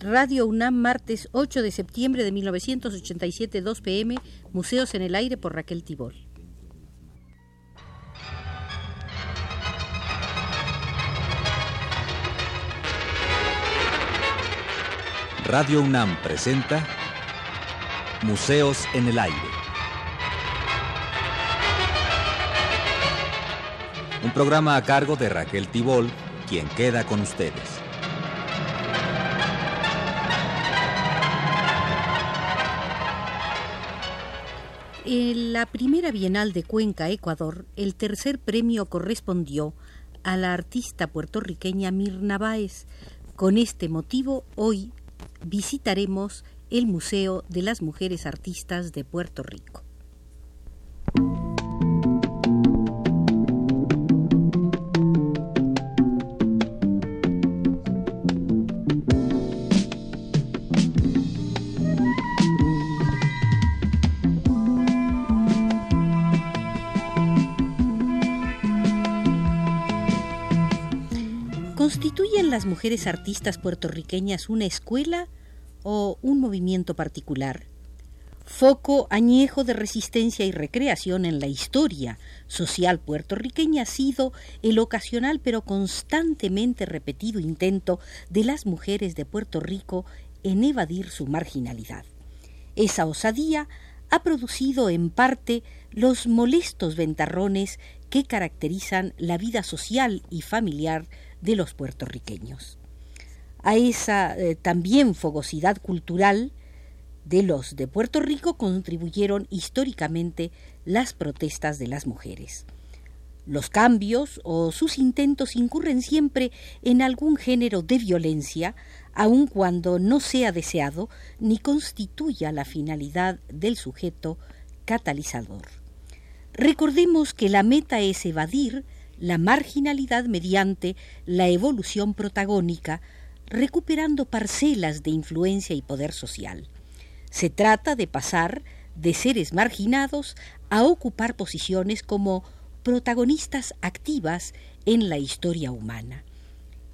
Radio UNAM, martes 8 de septiembre de 1987, 2 pm, Museos en el Aire por Raquel Tibol. Radio UNAM presenta Museos en el Aire. Un programa a cargo de Raquel Tibol, quien queda con ustedes. En la primera Bienal de Cuenca, Ecuador, el tercer premio correspondió a la artista puertorriqueña Mirna Báez. Con este motivo, hoy visitaremos el Museo de las Mujeres Artistas de Puerto Rico. Las mujeres artistas puertorriqueñas una escuela o un movimiento particular? Foco añejo de resistencia y recreación en la historia social puertorriqueña ha sido el ocasional pero constantemente repetido intento de las mujeres de Puerto Rico en evadir su marginalidad. Esa osadía ha producido en parte los molestos ventarrones que caracterizan la vida social y familiar de los puertorriqueños. A esa eh, también fogosidad cultural de los de Puerto Rico contribuyeron históricamente las protestas de las mujeres. Los cambios o sus intentos incurren siempre en algún género de violencia, aun cuando no sea deseado ni constituya la finalidad del sujeto catalizador. Recordemos que la meta es evadir la marginalidad mediante la evolución protagónica, recuperando parcelas de influencia y poder social. Se trata de pasar de seres marginados a ocupar posiciones como protagonistas activas en la historia humana.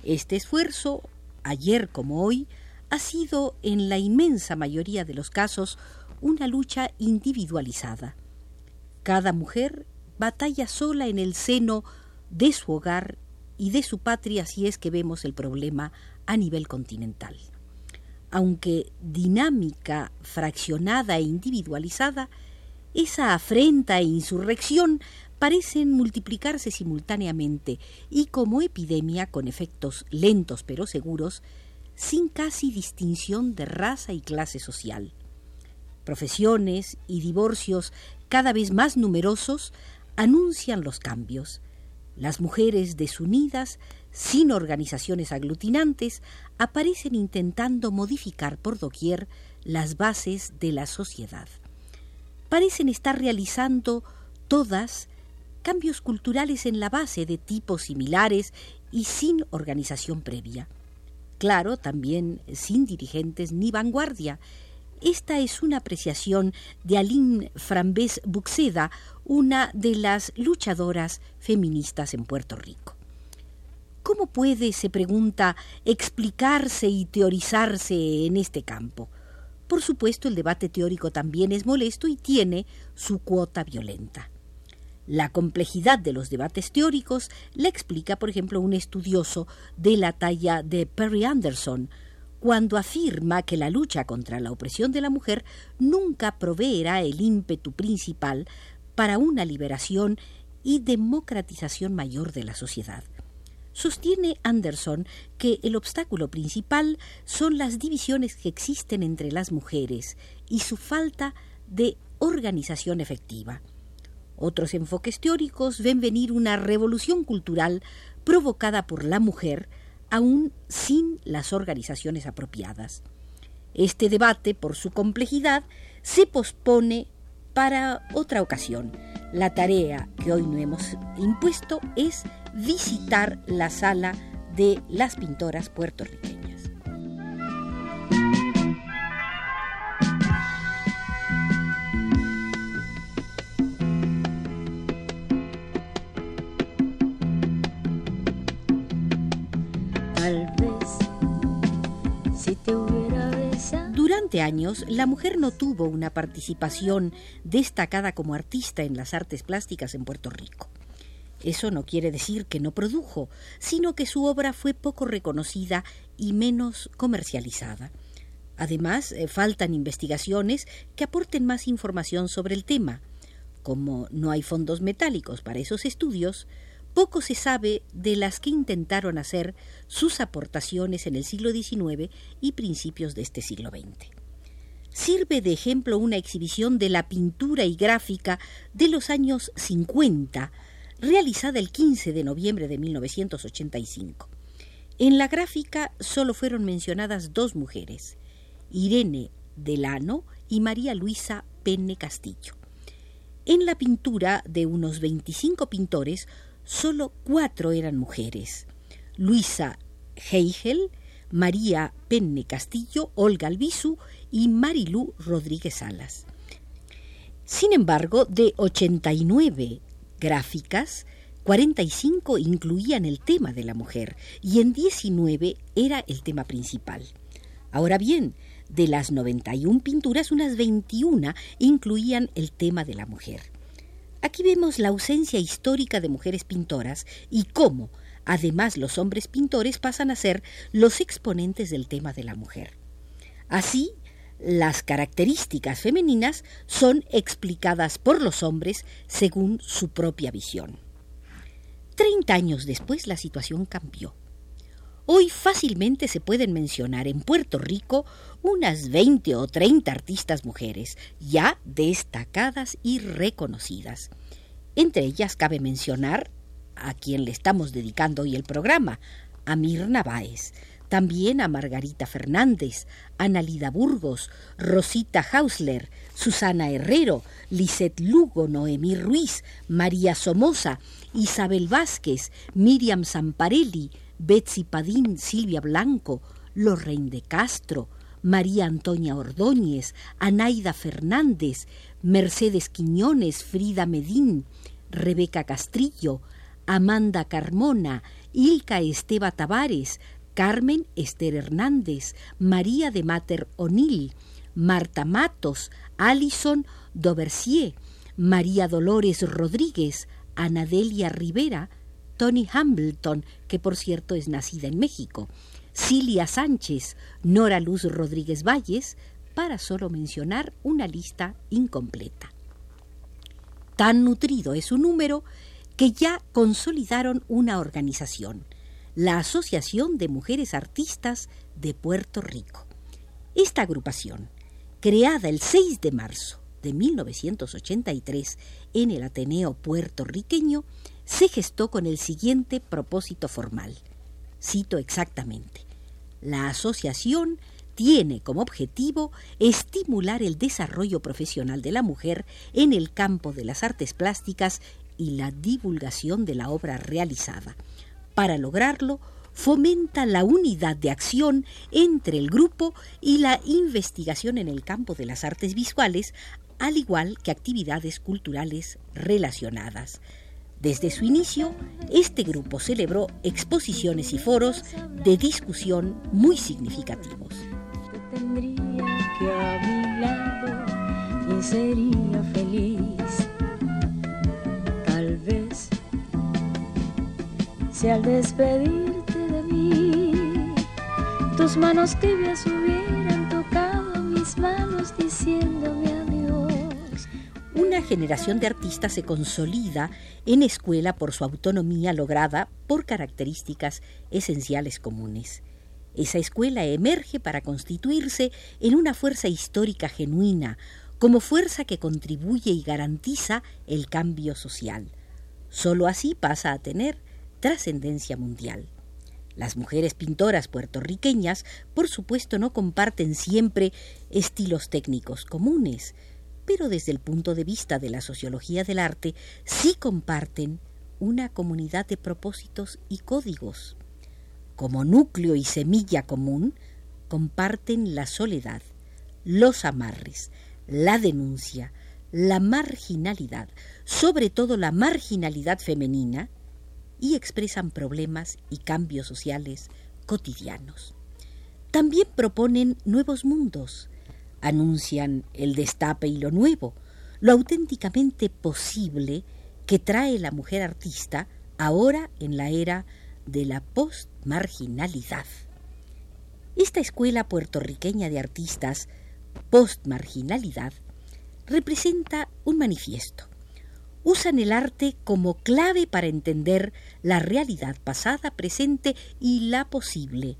Este esfuerzo, ayer como hoy, ha sido en la inmensa mayoría de los casos una lucha individualizada. Cada mujer batalla sola en el seno de su hogar y de su patria si es que vemos el problema a nivel continental. Aunque dinámica, fraccionada e individualizada, esa afrenta e insurrección parecen multiplicarse simultáneamente y como epidemia con efectos lentos pero seguros, sin casi distinción de raza y clase social. Profesiones y divorcios cada vez más numerosos anuncian los cambios, las mujeres desunidas, sin organizaciones aglutinantes, aparecen intentando modificar por doquier las bases de la sociedad. Parecen estar realizando todas cambios culturales en la base de tipos similares y sin organización previa. Claro, también sin dirigentes ni vanguardia, esta es una apreciación de Aline Frambés Buxeda, una de las luchadoras feministas en Puerto Rico. ¿Cómo puede, se pregunta, explicarse y teorizarse en este campo? Por supuesto, el debate teórico también es molesto y tiene su cuota violenta. La complejidad de los debates teóricos la explica, por ejemplo, un estudioso de la talla de Perry Anderson, cuando afirma que la lucha contra la opresión de la mujer nunca proveerá el ímpetu principal para una liberación y democratización mayor de la sociedad. Sostiene Anderson que el obstáculo principal son las divisiones que existen entre las mujeres y su falta de organización efectiva. Otros enfoques teóricos ven venir una revolución cultural provocada por la mujer aún sin las organizaciones apropiadas. Este debate, por su complejidad, se pospone para otra ocasión. La tarea que hoy nos hemos impuesto es visitar la sala de las pintoras puertorriqueñas. Durante años, la mujer no tuvo una participación destacada como artista en las artes plásticas en Puerto Rico. Eso no quiere decir que no produjo, sino que su obra fue poco reconocida y menos comercializada. Además, eh, faltan investigaciones que aporten más información sobre el tema. Como no hay fondos metálicos para esos estudios, poco se sabe de las que intentaron hacer sus aportaciones en el siglo XIX y principios de este siglo XX. Sirve de ejemplo una exhibición de la pintura y gráfica de los años 50, realizada el 15 de noviembre de 1985. En la gráfica solo fueron mencionadas dos mujeres, Irene Delano y María Luisa Penne Castillo. En la pintura de unos 25 pintores, solo cuatro eran mujeres. Luisa Heigel, María Penne Castillo, Olga Albizu y Marilú Rodríguez Salas. Sin embargo, de 89 gráficas, 45 incluían el tema de la mujer y en 19 era el tema principal. Ahora bien, de las 91 pinturas, unas 21 incluían el tema de la mujer. Aquí vemos la ausencia histórica de mujeres pintoras y cómo, además, los hombres pintores pasan a ser los exponentes del tema de la mujer. Así, las características femeninas son explicadas por los hombres según su propia visión. Treinta años después la situación cambió. Hoy fácilmente se pueden mencionar en Puerto Rico unas 20 o 30 artistas mujeres, ya destacadas y reconocidas. Entre ellas cabe mencionar a quien le estamos dedicando hoy el programa, a Mirna Báez, también a Margarita Fernández, Analida Burgos, Rosita Hausler, Susana Herrero, Lisette Lugo, Noemí Ruiz, María Somoza, Isabel Vázquez, Miriam Zamparelli, Betsy Padín, Silvia Blanco, Lorraine de Castro, María Antonia Ordóñez, Anaida Fernández, Mercedes Quiñones, Frida Medín, Rebeca Castrillo, Amanda Carmona, Ilka Esteba Tavares, Carmen Esther Hernández, María de Mater O'Neill, Marta Matos, Alison Doversier, María Dolores Rodríguez, Anadelia Rivera, Tony Hambleton, que por cierto es nacida en México, Cilia Sánchez, Nora Luz Rodríguez Valles, para solo mencionar una lista incompleta. Tan nutrido es su número que ya consolidaron una organización, la Asociación de Mujeres Artistas de Puerto Rico. Esta agrupación, creada el 6 de marzo de 1983 en el Ateneo puertorriqueño, se gestó con el siguiente propósito formal. Cito exactamente. La asociación tiene como objetivo estimular el desarrollo profesional de la mujer en el campo de las artes plásticas y la divulgación de la obra realizada. Para lograrlo, fomenta la unidad de acción entre el grupo y la investigación en el campo de las artes visuales, al igual que actividades culturales relacionadas. Desde su inicio, este grupo celebró exposiciones y foros de discusión muy significativos. Sería feliz. Tal vez si al despedirte de mí, tus manos tibias hubieran tocado mis manos diciéndome generación de artistas se consolida en escuela por su autonomía lograda por características esenciales comunes. Esa escuela emerge para constituirse en una fuerza histórica genuina, como fuerza que contribuye y garantiza el cambio social. Solo así pasa a tener trascendencia mundial. Las mujeres pintoras puertorriqueñas, por supuesto, no comparten siempre estilos técnicos comunes, pero desde el punto de vista de la sociología del arte sí comparten una comunidad de propósitos y códigos. Como núcleo y semilla común, comparten la soledad, los amarres, la denuncia, la marginalidad, sobre todo la marginalidad femenina, y expresan problemas y cambios sociales cotidianos. También proponen nuevos mundos, Anuncian el destape y lo nuevo, lo auténticamente posible que trae la mujer artista ahora en la era de la postmarginalidad. Esta escuela puertorriqueña de artistas postmarginalidad representa un manifiesto. Usan el arte como clave para entender la realidad pasada, presente y la posible.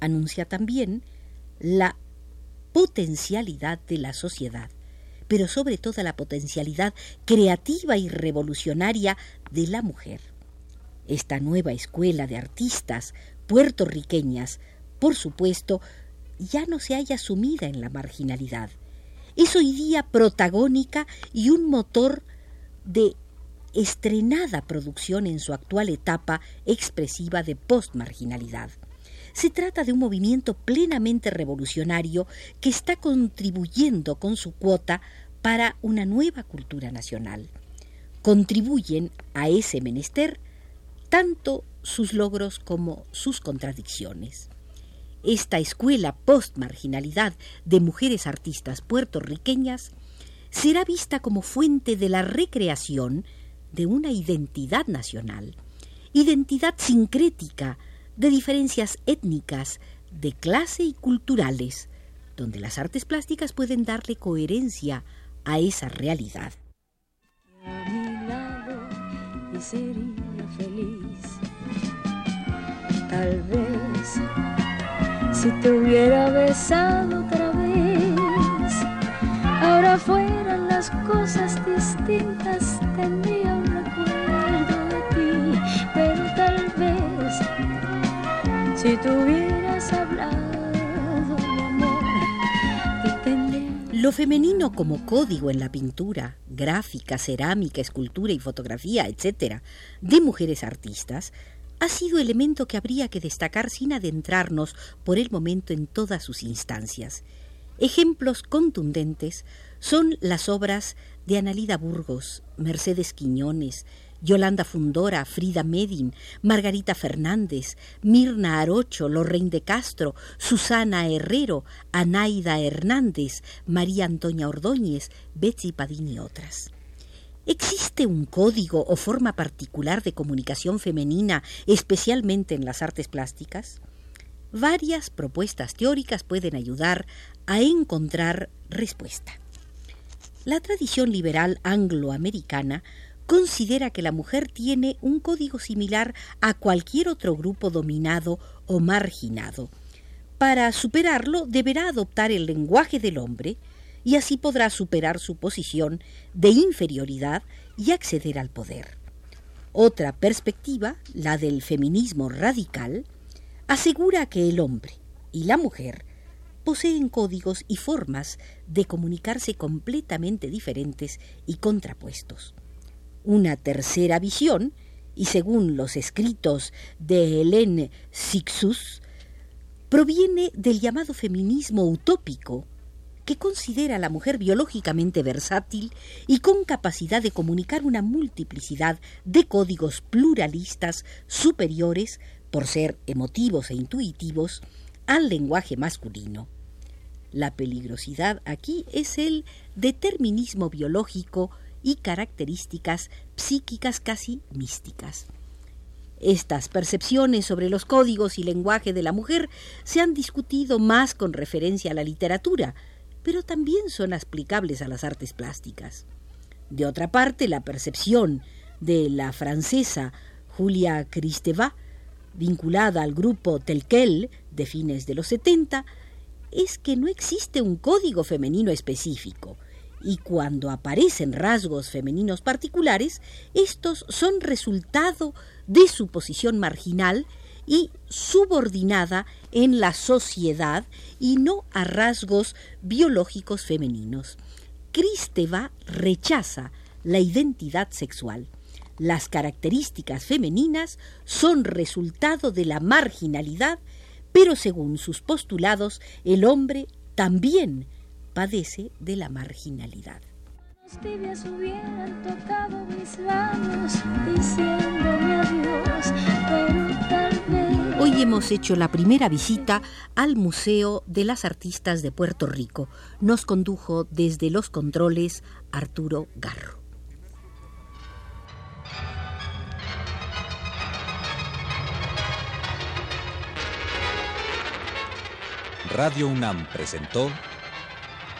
Anuncia también la potencialidad de la sociedad, pero sobre todo la potencialidad creativa y revolucionaria de la mujer. Esta nueva escuela de artistas puertorriqueñas, por supuesto, ya no se haya sumida en la marginalidad. Es hoy día protagónica y un motor de estrenada producción en su actual etapa expresiva de postmarginalidad. Se trata de un movimiento plenamente revolucionario que está contribuyendo con su cuota para una nueva cultura nacional. Contribuyen a ese menester tanto sus logros como sus contradicciones. Esta escuela post-marginalidad de mujeres artistas puertorriqueñas será vista como fuente de la recreación de una identidad nacional, identidad sincrética de diferencias étnicas, de clase y culturales, donde las artes plásticas pueden darle coherencia a esa realidad. feliz. Tal vez si te hubiera besado otra vez, ahora fueran las cosas distintas, un Lo femenino como código en la pintura, gráfica, cerámica, escultura y fotografía, etc., de mujeres artistas, ha sido elemento que habría que destacar sin adentrarnos por el momento en todas sus instancias. Ejemplos contundentes son las obras de Analida Burgos, Mercedes Quiñones, Yolanda Fundora, Frida Medin, Margarita Fernández, Mirna Arocho, Lorraine de Castro, Susana Herrero, Anaida Hernández, María Antonia Ordóñez, Betsy Padín y otras. ¿Existe un código o forma particular de comunicación femenina, especialmente en las artes plásticas? Varias propuestas teóricas pueden ayudar a encontrar respuesta. La tradición liberal angloamericana considera que la mujer tiene un código similar a cualquier otro grupo dominado o marginado. Para superarlo deberá adoptar el lenguaje del hombre y así podrá superar su posición de inferioridad y acceder al poder. Otra perspectiva, la del feminismo radical, asegura que el hombre y la mujer poseen códigos y formas de comunicarse completamente diferentes y contrapuestos. Una tercera visión, y según los escritos de Hélène Sixus, proviene del llamado feminismo utópico, que considera a la mujer biológicamente versátil y con capacidad de comunicar una multiplicidad de códigos pluralistas superiores, por ser emotivos e intuitivos, al lenguaje masculino. La peligrosidad aquí es el determinismo biológico y características psíquicas casi místicas. Estas percepciones sobre los códigos y lenguaje de la mujer se han discutido más con referencia a la literatura, pero también son aplicables a las artes plásticas. De otra parte, la percepción de la francesa Julia Kristeva, vinculada al grupo Telquel de fines de los 70, es que no existe un código femenino específico, y cuando aparecen rasgos femeninos particulares, estos son resultado de su posición marginal y subordinada en la sociedad y no a rasgos biológicos femeninos. Cristeva rechaza la identidad sexual. Las características femeninas son resultado de la marginalidad, pero según sus postulados, el hombre también padece de la marginalidad. Hoy Hoy hemos hecho la primera visita al Museo de las Artistas de Puerto Rico. Nos condujo desde los controles Arturo Garro. Radio UNAM presentó